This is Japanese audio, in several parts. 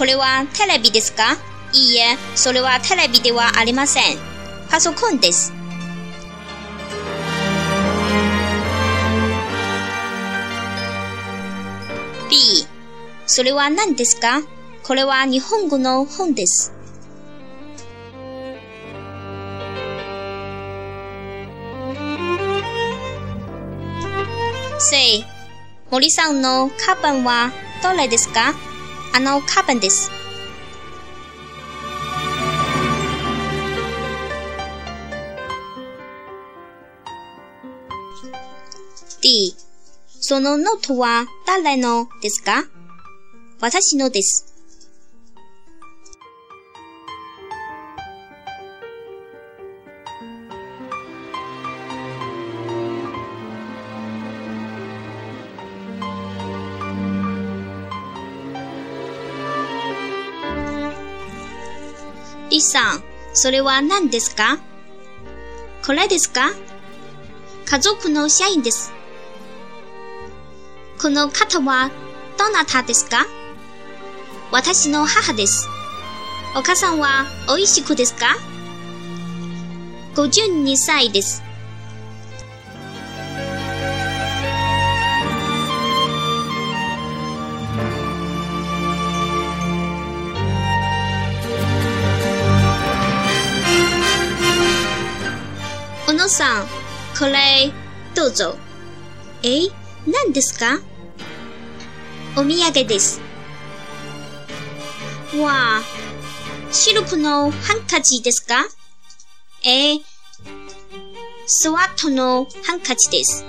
これはテレビですか？いいえ、それはテレビではありません。パソコンです。B、それは何ですか？これは日本語の本です。C、森さんのカバンはどれですか？のカバンです。D、そのノートは誰のですか？私のです。D さん、それは何ですか？これですか？家族の社員です。この方はどなたですか？私の母です。お母さんはおいしくですか ?52 歳です。野さん、これ、どうぞ。え、何ですか？お土産です。わあ、シルクのハンカチですか？え、スワットのハンカチです。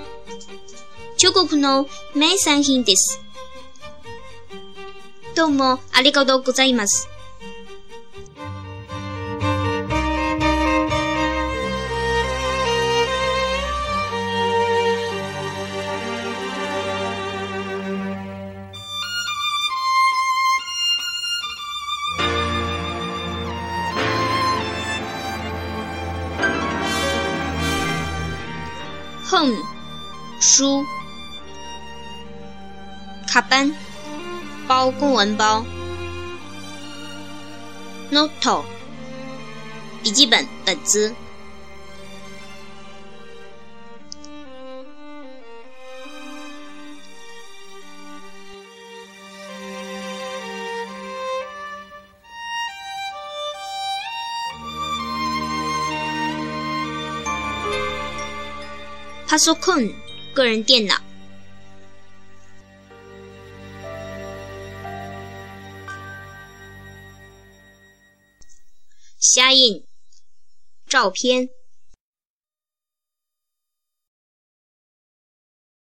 中国の名産品です。どうもありがとうございます。本书卡班包公文包 note 笔记本本子。他说：“困，个人电脑。”下印照片。